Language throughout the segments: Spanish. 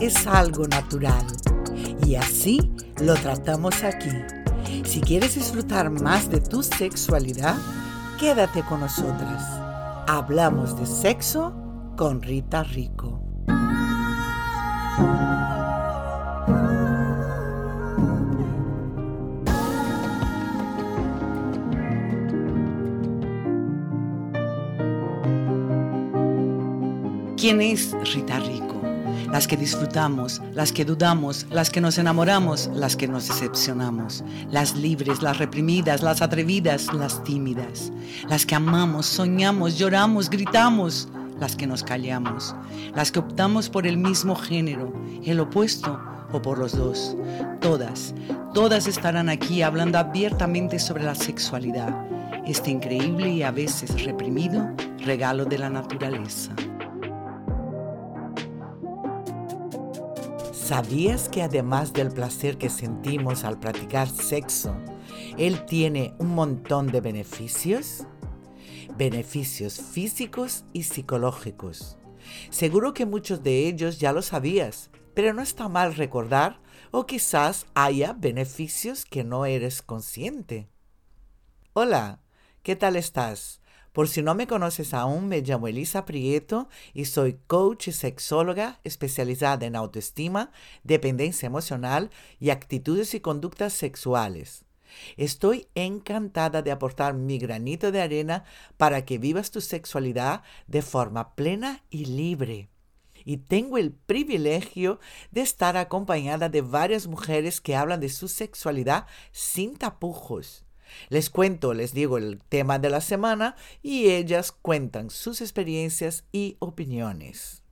es algo natural y así lo tratamos aquí. Si quieres disfrutar más de tu sexualidad, quédate con nosotras. Hablamos de sexo con Rita Rico. ¿Quién es Rita Rico? Las que disfrutamos, las que dudamos, las que nos enamoramos, las que nos decepcionamos, las libres, las reprimidas, las atrevidas, las tímidas, las que amamos, soñamos, lloramos, gritamos, las que nos callamos, las que optamos por el mismo género, el opuesto o por los dos. Todas, todas estarán aquí hablando abiertamente sobre la sexualidad, este increíble y a veces reprimido regalo de la naturaleza. ¿Sabías que además del placer que sentimos al practicar sexo, él tiene un montón de beneficios? Beneficios físicos y psicológicos. Seguro que muchos de ellos ya lo sabías, pero no está mal recordar o quizás haya beneficios que no eres consciente. Hola, ¿qué tal estás? Por si no me conoces aún, me llamo Elisa Prieto y soy coach y sexóloga especializada en autoestima, dependencia emocional y actitudes y conductas sexuales. Estoy encantada de aportar mi granito de arena para que vivas tu sexualidad de forma plena y libre. Y tengo el privilegio de estar acompañada de varias mujeres que hablan de su sexualidad sin tapujos les cuento, les digo el tema de la semana y ellas cuentan sus experiencias y opiniones.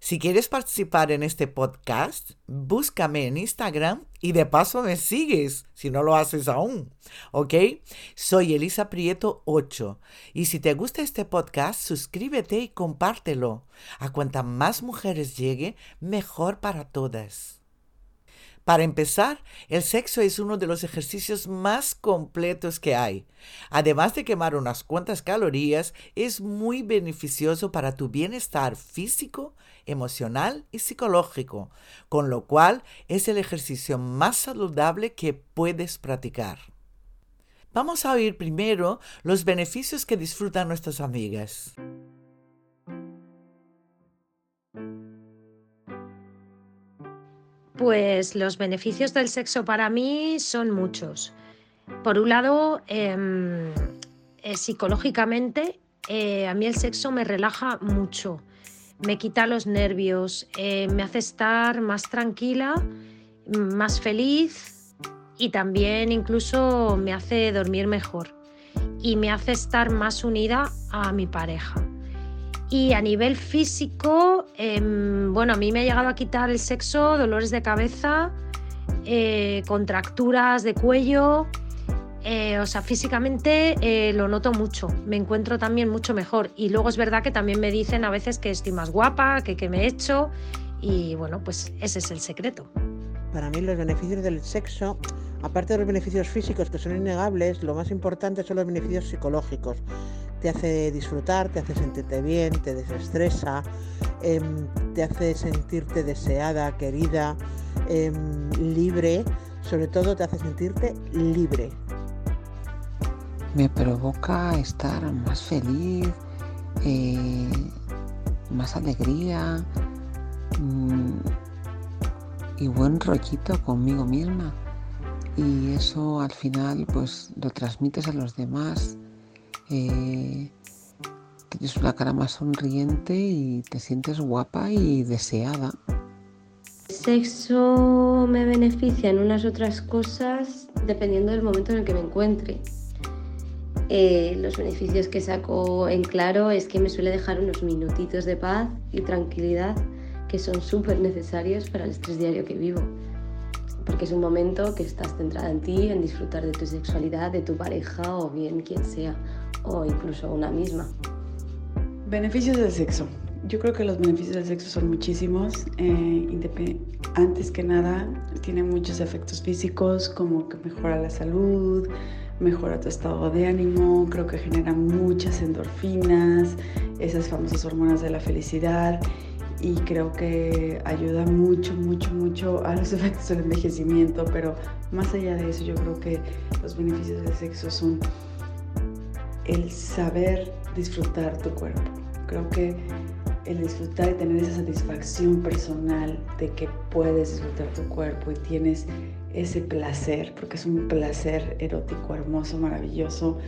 Si quieres participar en este podcast, búscame en Instagram y de paso me sigues, si no lo haces aún. ¿Ok? Soy Elisa Prieto 8 y si te gusta este podcast, suscríbete y compártelo. A cuanta más mujeres llegue, mejor para todas. Para empezar, el sexo es uno de los ejercicios más completos que hay. Además de quemar unas cuantas calorías, es muy beneficioso para tu bienestar físico, emocional y psicológico, con lo cual es el ejercicio más saludable que puedes practicar. Vamos a oír primero los beneficios que disfrutan nuestras amigas. Pues los beneficios del sexo para mí son muchos. Por un lado, em, eh, psicológicamente, eh, a mí el sexo me relaja mucho, me quita los nervios, eh, me hace estar más tranquila, más feliz y también incluso me hace dormir mejor y me hace estar más unida a mi pareja. Y a nivel físico, em, bueno, a mí me ha llegado a quitar el sexo, dolores de cabeza, eh, contracturas de cuello. Eh, o sea, físicamente eh, lo noto mucho, me encuentro también mucho mejor. Y luego es verdad que también me dicen a veces que estoy más guapa, que, que me he hecho. Y bueno, pues ese es el secreto. Para mí los beneficios del sexo, aparte de los beneficios físicos que son innegables, lo más importante son los beneficios psicológicos te hace disfrutar, te hace sentirte bien, te desestresa, em, te hace sentirte deseada, querida, em, libre, sobre todo te hace sentirte libre. Me provoca estar más feliz, eh, más alegría mm, y buen rollito conmigo misma. Y eso al final pues lo transmites a los demás eh, tienes una cara más sonriente y te sientes guapa y deseada. El sexo me beneficia en unas otras cosas dependiendo del momento en el que me encuentre. Eh, los beneficios que saco en claro es que me suele dejar unos minutitos de paz y tranquilidad que son súper necesarios para el estrés diario que vivo. Porque es un momento que estás centrada en ti, en disfrutar de tu sexualidad, de tu pareja o bien quien sea o incluso una misma. Beneficios del sexo. Yo creo que los beneficios del sexo son muchísimos. Eh, antes que nada, tiene muchos efectos físicos, como que mejora la salud, mejora tu estado de ánimo, creo que genera muchas endorfinas, esas famosas hormonas de la felicidad. y creo que ayuda mucho, mucho, mucho a los efectos del envejecimiento, pero más allá de eso yo creo que los beneficios del sexo son el saber disfrutar tu cuerpo. Creo que el disfrutar y tener esa satisfacción personal de que puedes disfrutar tu cuerpo y tienes ese placer, porque es un placer erótico, hermoso, maravilloso,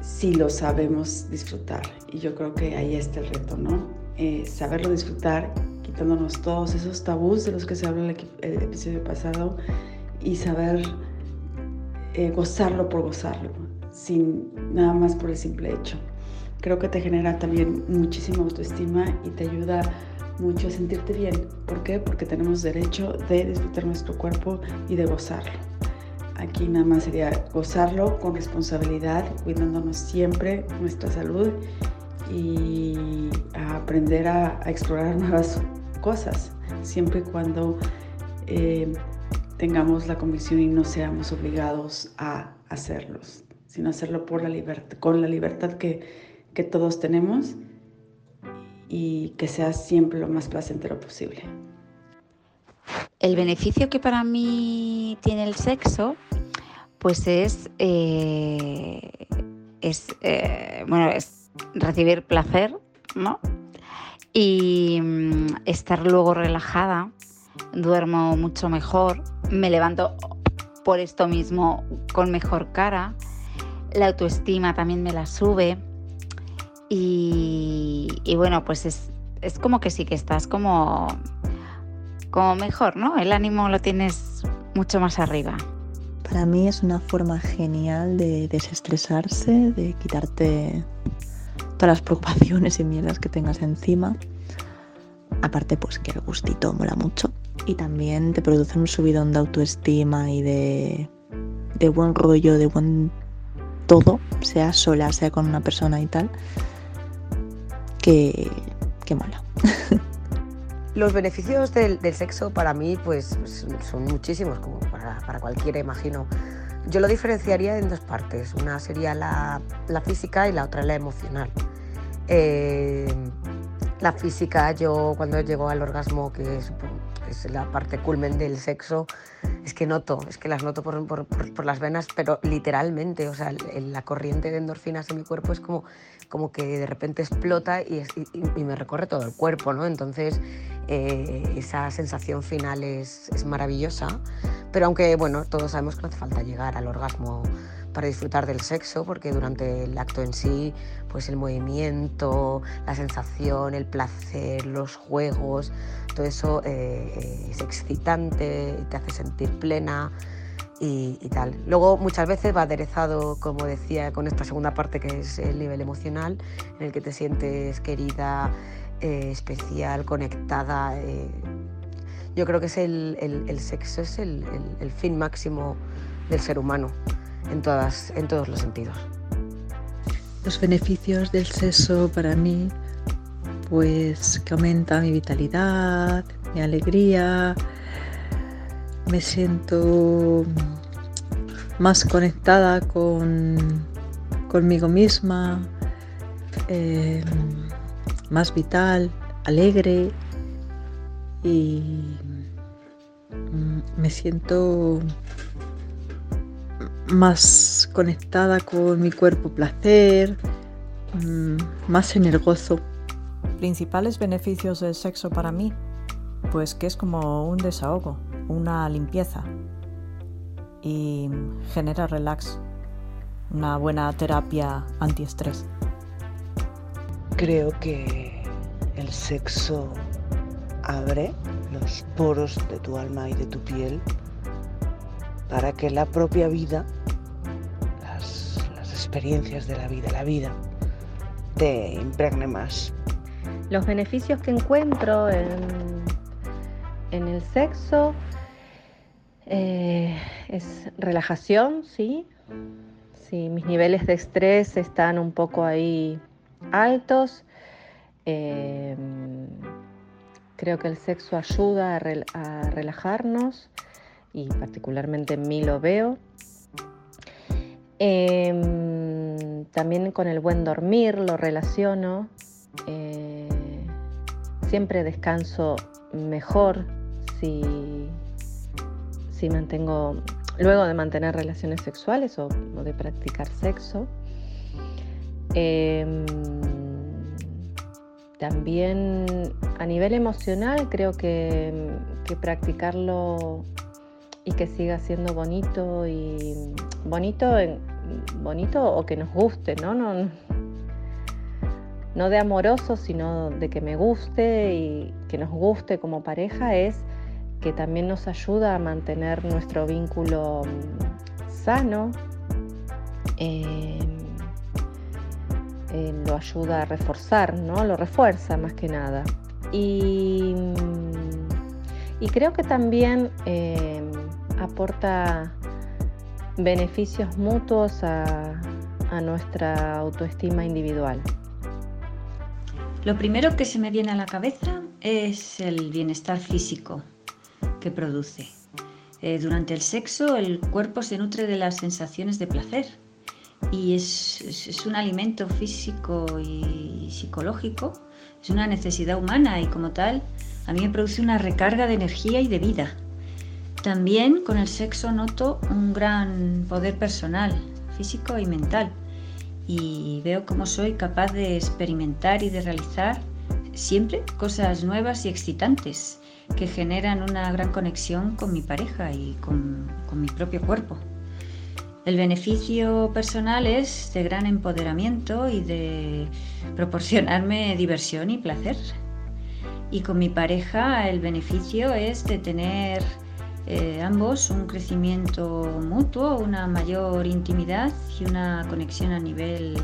si lo sabemos disfrutar. Y yo creo que ahí está el reto, ¿no? Eh, saberlo disfrutar, quitándonos todos esos tabús de los que se habló en el, episodio pasado y saber eh, gozarlo por gozarlo, sin nada más por el simple hecho. Creo que te genera también muchísima autoestima y te ayuda mucho a sentirte bien. ¿Por qué? Porque tenemos derecho de disfrutar nuestro cuerpo y de gozarlo. Aquí nada más sería gozarlo con responsabilidad, cuidándonos siempre nuestra salud y aprender a, explorar nuevas cosas, siempre y cuando eh, tengamos la convicción y no seamos obligados a hacerlos, sino hacerlo por la libertad, con la libertad que, que todos tenemos y que sea siempre lo más placentero posible. El beneficio que para mí tiene el sexo, pues es, eh, es eh, bueno, es recibir placer, ¿no? Y mm, estar luego relajada, duermo mucho mejor, me levanto por esto mismo con mejor cara, la autoestima también me la sube y, bueno, pues es, es como que sí que estás como como mejor, ¿no? El ánimo lo tienes mucho más arriba. Para mí es una forma genial de desestresarse, de quitarte todas las preocupaciones y mierdas que tengas encima. Aparte, pues que el gustito mola mucho. Y también te produce un subidón de autoestima y de, de buen rollo, de buen todo, sea sola, sea con una persona y tal, que, que mola. Los beneficios del, sexo para mí pues, son muchísimos, como para, cualquiera, imagino. Yo lo diferenciaría en dos partes. Una sería la, física y la otra la emocional. Eh, la física, yo cuando llego al orgasmo, que es la parte culmen del sexo, es que noto, es que las noto por, por, las venas, pero literalmente, o sea, la corriente de endorfinas en mi cuerpo es como, como que de repente explota y, y, me recorre todo el cuerpo, ¿no? Entonces, eh, esa sensación final es, es, maravillosa, pero aunque, bueno, todos sabemos que no hace falta llegar al orgasmo para disfrutar del sexo, porque durante el acto en sí, pues el movimiento, la sensación, el placer, los juegos, eso eh, es excitante, te hace sentir plena y, tal. Luego muchas veces va aderezado, como decía, con esta segunda parte que es el nivel emocional, en el que te sientes querida, eh, especial, conectada. Eh. Yo creo que es el, el, sexo es el, el, fin máximo del ser humano en, todas, en todos los sentidos. Los beneficios del sexo para mí, pues que aumenta mi vitalidad, mi alegría, me siento más conectada con, conmigo misma, eh, más vital, alegre y mm, me siento más conectada con mi cuerpo placer, mm, más en el gozo. Principales beneficios del sexo para mí, pues que es como un desahogo, una limpieza y genera relax, una buena terapia antiestrés. Creo que el sexo abre los poros de tu alma y de tu piel para que la propia vida, las, experiencias de la vida, la vida, te impregne más. Los beneficios que encuentro en, el sexo eh, es relajación, ¿sí? Si mis niveles de estrés están un poco ahí altos, eh, creo que el sexo ayuda a relajarnos y particularmente en mí lo veo. Em, también con el buen dormir lo relaciono. Eh, siempre descanso mejor si, si mantengo, luego de mantener relaciones sexuales o, de practicar sexo. Em, también a nivel emocional creo que, que practicarlo y que siga siendo bonito y bonito, bonito o que nos guste, ¿no? No, no de amoroso, sino de que me guste y que nos guste como pareja es que también nos ayuda a mantener nuestro vínculo mm, sano, em, eh, lo ayuda a reforzar, ¿no? Lo refuerza más que nada. Y, mm, creo que también em, aporta beneficios mutuos a, nuestra autoestima individual. Lo primero que se me viene a la cabeza es el bienestar físico que produce. Eh, durante el sexo el cuerpo se nutre de las sensaciones de placer y es, un alimento físico y psicológico, es una necesidad humana y como tal a mí me produce una recarga de energía y de vida. También con el sexo noto un gran poder personal, físico y mental, y veo cómo soy capaz de experimentar y de realizar siempre cosas nuevas y excitantes que generan una gran conexión con mi pareja y con, con mi propio cuerpo. El beneficio personal es de gran empoderamiento y de proporcionarme diversión y placer. Y con mi pareja el beneficio es de tener eh, ambos un crecimiento mutuo, una mayor intimidad y una conexión a nivel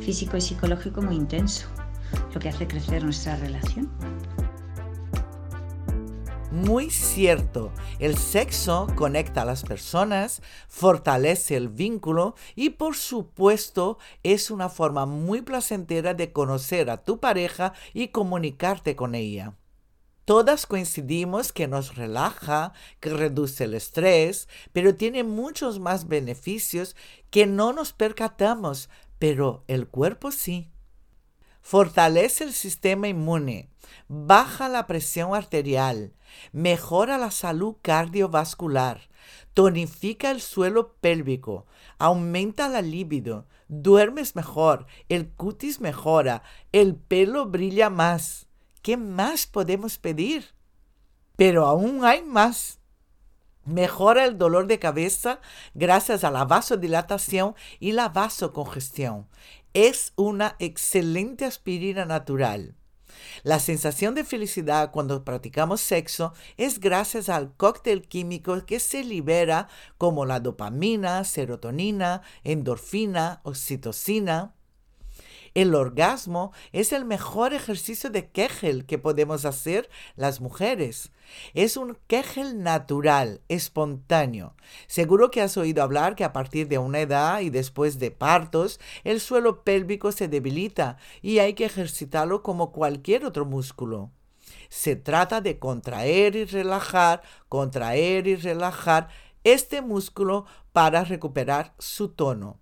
físico y psicológico muy intenso, lo que hace crecer nuestra relación. Muy cierto, el sexo conecta a las personas, fortalece el vínculo y por supuesto es una forma muy placentera de conocer a tu pareja y comunicarte con ella. Todas coincidimos que nos relaja, que reduce el estrés, pero tiene muchos más beneficios que no nos percatamos, pero el cuerpo sí. Fortalece el sistema inmune, baja la presión arterial, mejora la salud cardiovascular, tonifica el suelo pélvico, aumenta la libido, duermes mejor, el cutis mejora, el pelo brilla más ¿Qué más podemos pedir? Pero aún hay más. Mejora el dolor de cabeza gracias a la vasodilatación y la vasocongestión. Es una excelente aspirina natural. La sensación de felicidad cuando practicamos sexo es gracias al cóctel químico que se libera como la dopamina, serotonina, endorfina, oxitocina. El orgasmo es el mejor ejercicio de Kegel que podemos hacer las mujeres. Es un Kegel natural, espontáneo. Seguro que has oído hablar que a partir de una edad y después de partos, el suelo pélvico se debilita y hay que ejercitarlo como cualquier otro músculo. Se trata de contraer y relajar, contraer y relajar este músculo para recuperar su tono.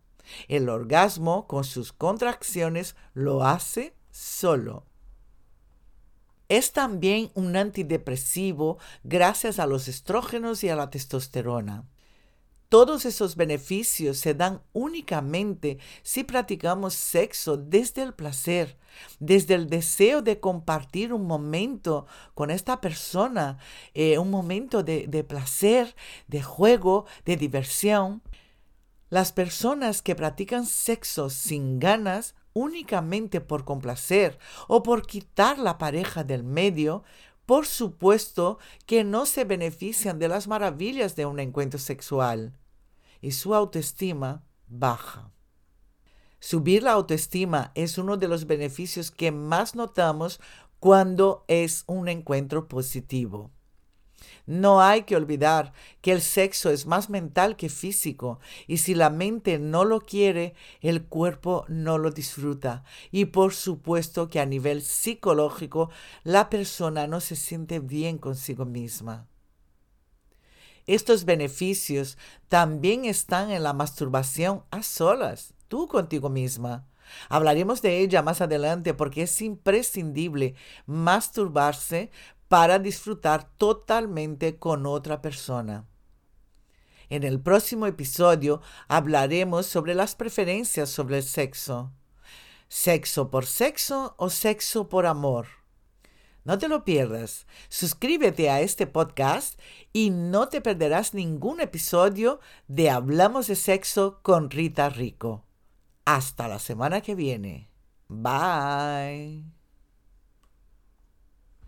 El orgasmo con sus contracciones lo hace solo. Es también un antidepresivo gracias a los estrógenos y a la testosterona. Todos esos beneficios se dan únicamente si practicamos sexo desde el placer, desde el deseo de compartir un momento con esta persona, eh, un momento de placer, de juego, de diversión. Las personas que practican sexo sin ganas únicamente por complacer o por quitar la pareja del medio, por supuesto que no se benefician de las maravillas de un encuentro sexual y su autoestima baja. Subir la autoestima es uno de los beneficios que más notamos cuando es un encuentro positivo. No hay que olvidar que el sexo es más mental que físico y si la mente no lo quiere, el cuerpo no lo disfruta. Y por supuesto que a nivel psicológico la persona no se siente bien consigo misma. Estos beneficios también están en la masturbación a solas, tú contigo misma. Hablaremos de ella más adelante porque es imprescindible masturbarse para disfrutar totalmente con otra persona. En el próximo episodio hablaremos sobre las preferencias sobre el sexo. ¿Sexo por sexo o sexo por amor? No te lo pierdas. Suscríbete a este podcast y no te perderás ningún episodio de Hablamos de Sexo con Rita Rico. Hasta la semana que viene. Bye.